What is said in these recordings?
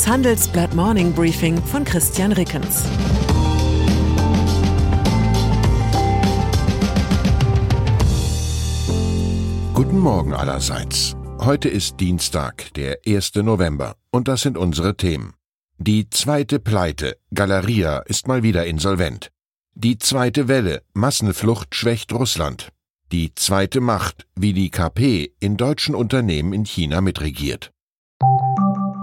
Das Handelsblatt Morning Briefing von Christian Rickens. Guten Morgen allerseits. Heute ist Dienstag, der 1. November, und das sind unsere Themen. Die zweite Pleite, Galeria ist mal wieder insolvent. Die zweite Welle, Massenflucht schwächt Russland. Die zweite Macht, wie die KP in deutschen Unternehmen in China mitregiert.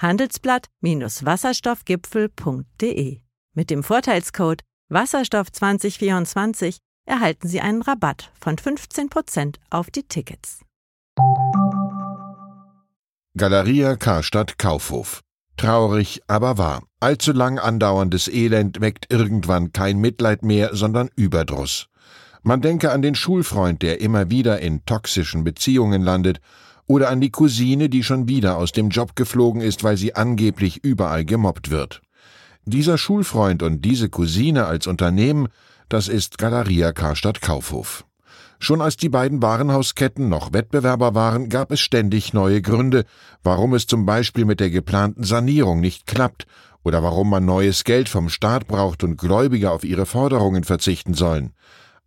handelsblatt-wasserstoffgipfel.de. Mit dem Vorteilscode Wasserstoff 2024 erhalten Sie einen Rabatt von 15% auf die Tickets. Galeria Karstadt Kaufhof. Traurig, aber wahr. Allzu lang andauerndes Elend weckt irgendwann kein Mitleid mehr, sondern Überdruss. Man denke an den Schulfreund, der immer wieder in toxischen Beziehungen landet oder an die Cousine, die schon wieder aus dem Job geflogen ist, weil sie angeblich überall gemobbt wird. Dieser Schulfreund und diese Cousine als Unternehmen, das ist Galeria Karstadt Kaufhof. Schon als die beiden Warenhausketten noch Wettbewerber waren, gab es ständig neue Gründe, warum es zum Beispiel mit der geplanten Sanierung nicht klappt oder warum man neues Geld vom Staat braucht und Gläubiger auf ihre Forderungen verzichten sollen.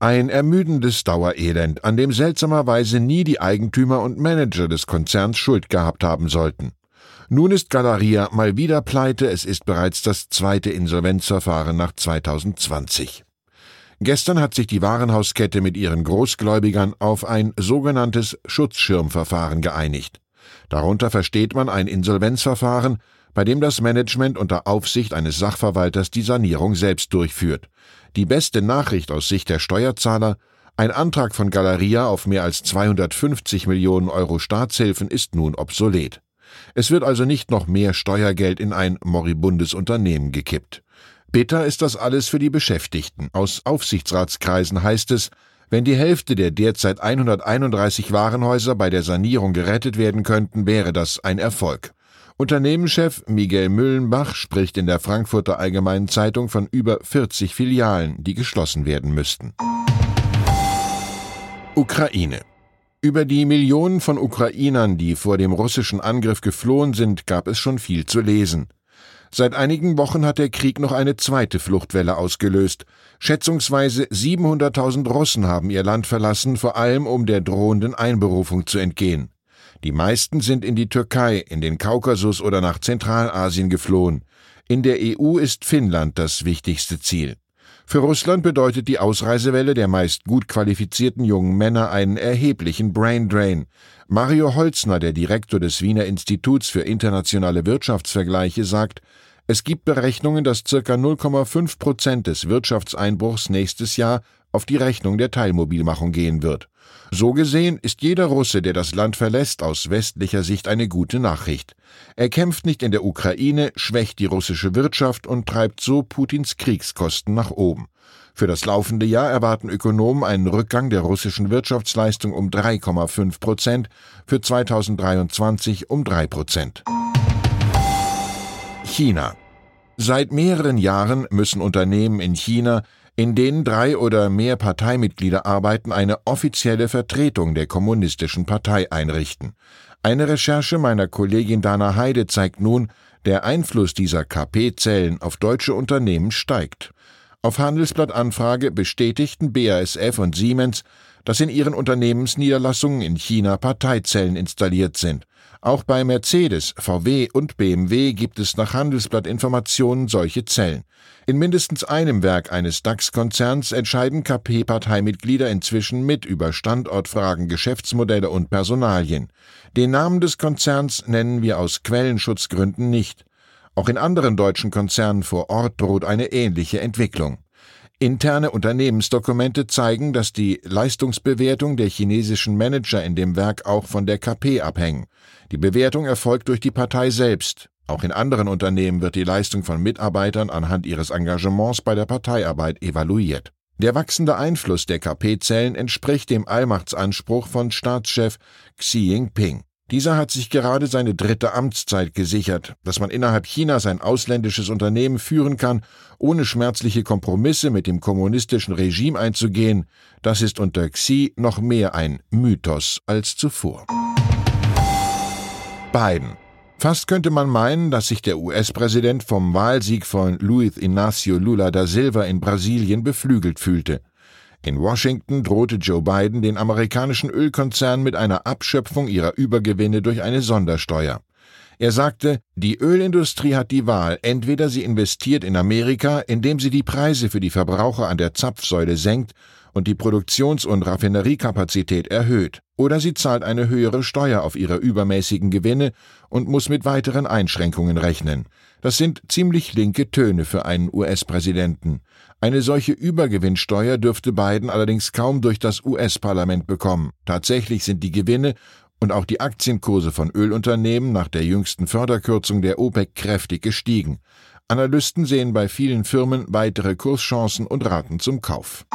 Ein ermüdendes Dauerelend, an dem seltsamerweise nie die Eigentümer und Manager des Konzerns Schuld gehabt haben sollten. Nun ist Galeria mal wieder pleite, es ist bereits das zweite Insolvenzverfahren nach 2020. Gestern hat sich die Warenhauskette mit ihren Großgläubigern auf ein sogenanntes Schutzschirmverfahren geeinigt. Darunter versteht man ein Insolvenzverfahren, bei dem das Management unter Aufsicht eines Sachverwalters die Sanierung selbst durchführt. Die beste Nachricht aus Sicht der Steuerzahler ein Antrag von Galeria auf mehr als 250 Millionen Euro Staatshilfen ist nun obsolet. Es wird also nicht noch mehr Steuergeld in ein moribundes Unternehmen gekippt. Bitter ist das alles für die Beschäftigten. Aus Aufsichtsratskreisen heißt es, wenn die Hälfte der derzeit 131 Warenhäuser bei der Sanierung gerettet werden könnten, wäre das ein Erfolg. Unternehmenschef Miguel Müllenbach spricht in der Frankfurter Allgemeinen Zeitung von über 40 Filialen, die geschlossen werden müssten. Ukraine. Über die Millionen von Ukrainern, die vor dem russischen Angriff geflohen sind, gab es schon viel zu lesen. Seit einigen Wochen hat der Krieg noch eine zweite Fluchtwelle ausgelöst. Schätzungsweise 700.000 Russen haben ihr Land verlassen, vor allem um der drohenden Einberufung zu entgehen. Die meisten sind in die Türkei, in den Kaukasus oder nach Zentralasien geflohen. In der EU ist Finnland das wichtigste Ziel. Für Russland bedeutet die Ausreisewelle der meist gut qualifizierten jungen Männer einen erheblichen Braindrain. Mario Holzner, der Direktor des Wiener Instituts für internationale Wirtschaftsvergleiche, sagt, es gibt Berechnungen, dass circa 0,5 Prozent des Wirtschaftseinbruchs nächstes Jahr auf die Rechnung der Teilmobilmachung gehen wird. So gesehen ist jeder Russe, der das Land verlässt, aus westlicher Sicht eine gute Nachricht. Er kämpft nicht in der Ukraine, schwächt die russische Wirtschaft und treibt so Putins Kriegskosten nach oben. Für das laufende Jahr erwarten Ökonomen einen Rückgang der russischen Wirtschaftsleistung um 3,5 Prozent, für 2023 um 3 Prozent. China. Seit mehreren Jahren müssen Unternehmen in China in denen drei oder mehr Parteimitglieder arbeiten, eine offizielle Vertretung der Kommunistischen Partei einrichten. Eine Recherche meiner Kollegin Dana Heide zeigt nun, der Einfluss dieser KP-Zellen auf deutsche Unternehmen steigt. Auf Handelsblattanfrage bestätigten BASF und Siemens, dass in ihren Unternehmensniederlassungen in China Parteizellen installiert sind. Auch bei Mercedes, VW und BMW gibt es nach Handelsblattinformationen solche Zellen. In mindestens einem Werk eines DAX-Konzerns entscheiden KP-Parteimitglieder inzwischen mit über Standortfragen, Geschäftsmodelle und Personalien. Den Namen des Konzerns nennen wir aus Quellenschutzgründen nicht. Auch in anderen deutschen Konzernen vor Ort droht eine ähnliche Entwicklung. Interne Unternehmensdokumente zeigen, dass die Leistungsbewertung der chinesischen Manager in dem Werk auch von der KP abhängen. Die Bewertung erfolgt durch die Partei selbst. Auch in anderen Unternehmen wird die Leistung von Mitarbeitern anhand ihres Engagements bei der Parteiarbeit evaluiert. Der wachsende Einfluss der KP-Zellen entspricht dem Allmachtsanspruch von Staatschef Xi Jinping. Dieser hat sich gerade seine dritte Amtszeit gesichert, dass man innerhalb Chinas ein ausländisches Unternehmen führen kann, ohne schmerzliche Kompromisse mit dem kommunistischen Regime einzugehen, das ist unter Xi noch mehr ein Mythos als zuvor. Biden. Fast könnte man meinen, dass sich der US-Präsident vom Wahlsieg von Luiz Inácio Lula da Silva in Brasilien beflügelt fühlte. In Washington drohte Joe Biden den amerikanischen Ölkonzernen mit einer Abschöpfung ihrer Übergewinne durch eine Sondersteuer. Er sagte, die Ölindustrie hat die Wahl, entweder sie investiert in Amerika, indem sie die Preise für die Verbraucher an der Zapfsäule senkt und die Produktions- und Raffineriekapazität erhöht, oder sie zahlt eine höhere Steuer auf ihre übermäßigen Gewinne und muss mit weiteren Einschränkungen rechnen. Das sind ziemlich linke Töne für einen US-Präsidenten. Eine solche Übergewinnsteuer dürfte Biden allerdings kaum durch das US-Parlament bekommen. Tatsächlich sind die Gewinne und auch die Aktienkurse von Ölunternehmen nach der jüngsten Förderkürzung der OPEC kräftig gestiegen. Analysten sehen bei vielen Firmen weitere Kurschancen und raten zum Kauf.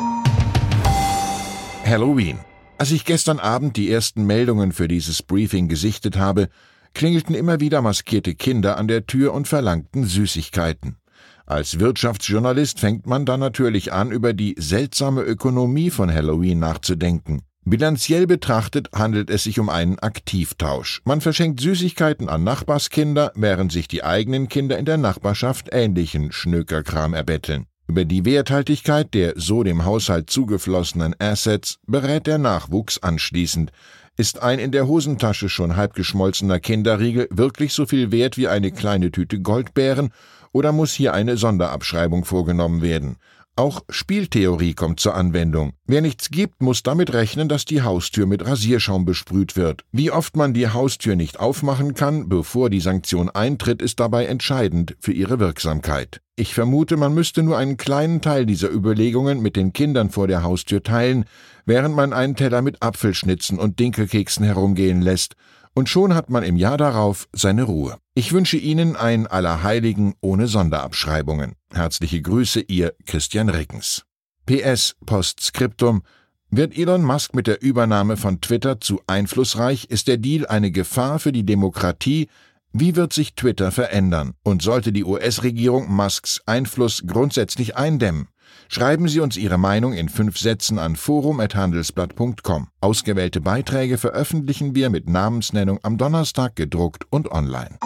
Halloween. Als ich gestern Abend die ersten Meldungen für dieses Briefing gesichtet habe, klingelten immer wieder maskierte Kinder an der Tür und verlangten Süßigkeiten. Als Wirtschaftsjournalist fängt man dann natürlich an, über die seltsame Ökonomie von Halloween nachzudenken. Bilanziell betrachtet handelt es sich um einen Aktivtausch. Man verschenkt Süßigkeiten an Nachbarskinder, während sich die eigenen Kinder in der Nachbarschaft ähnlichen Schnökerkram erbetteln. Über die Werthaltigkeit der so dem Haushalt zugeflossenen Assets berät der Nachwuchs anschließend. Ist ein in der Hosentasche schon halb geschmolzener Kinderriegel wirklich so viel wert wie eine kleine Tüte Goldbeeren oder muss hier eine Sonderabschreibung vorgenommen werden? Auch Spieltheorie kommt zur Anwendung. Wer nichts gibt, muss damit rechnen, dass die Haustür mit Rasierschaum besprüht wird. Wie oft man die Haustür nicht aufmachen kann, bevor die Sanktion eintritt, ist dabei entscheidend für ihre Wirksamkeit. Ich vermute, man müsste nur einen kleinen Teil dieser Überlegungen mit den Kindern vor der Haustür teilen, während man einen Teller mit Apfelschnitzen und Dinkelkeksen herumgehen lässt und schon hat man im Jahr darauf seine Ruhe. Ich wünsche Ihnen ein Allerheiligen ohne Sonderabschreibungen. Herzliche Grüße, Ihr Christian Rickens. PS Postskriptum wird Elon Musk mit der Übernahme von Twitter zu einflussreich? Ist der Deal eine Gefahr für die Demokratie? Wie wird sich Twitter verändern? Und sollte die US-Regierung Musks Einfluss grundsätzlich eindämmen? Schreiben Sie uns Ihre Meinung in fünf Sätzen an forum.handelsblatt.com. Ausgewählte Beiträge veröffentlichen wir mit Namensnennung am Donnerstag gedruckt und online.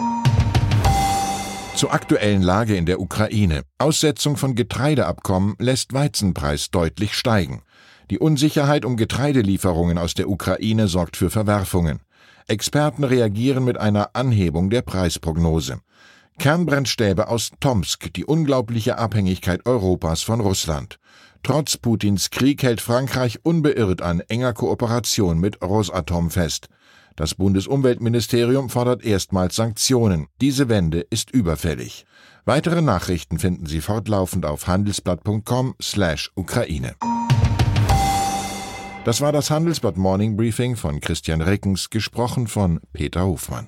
Zur aktuellen Lage in der Ukraine. Aussetzung von Getreideabkommen lässt Weizenpreis deutlich steigen. Die Unsicherheit um Getreidelieferungen aus der Ukraine sorgt für Verwerfungen. Experten reagieren mit einer Anhebung der Preisprognose. Kernbrennstäbe aus Tomsk, die unglaubliche Abhängigkeit Europas von Russland. Trotz Putins Krieg hält Frankreich unbeirrt an enger Kooperation mit Rosatom fest. Das Bundesumweltministerium fordert erstmals Sanktionen. Diese Wende ist überfällig. Weitere Nachrichten finden Sie fortlaufend auf handelsblatt.com/Ukraine. Das war das Handelsblatt Morning Briefing von Christian Rickens, gesprochen von Peter Hofmann.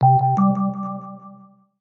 Thank you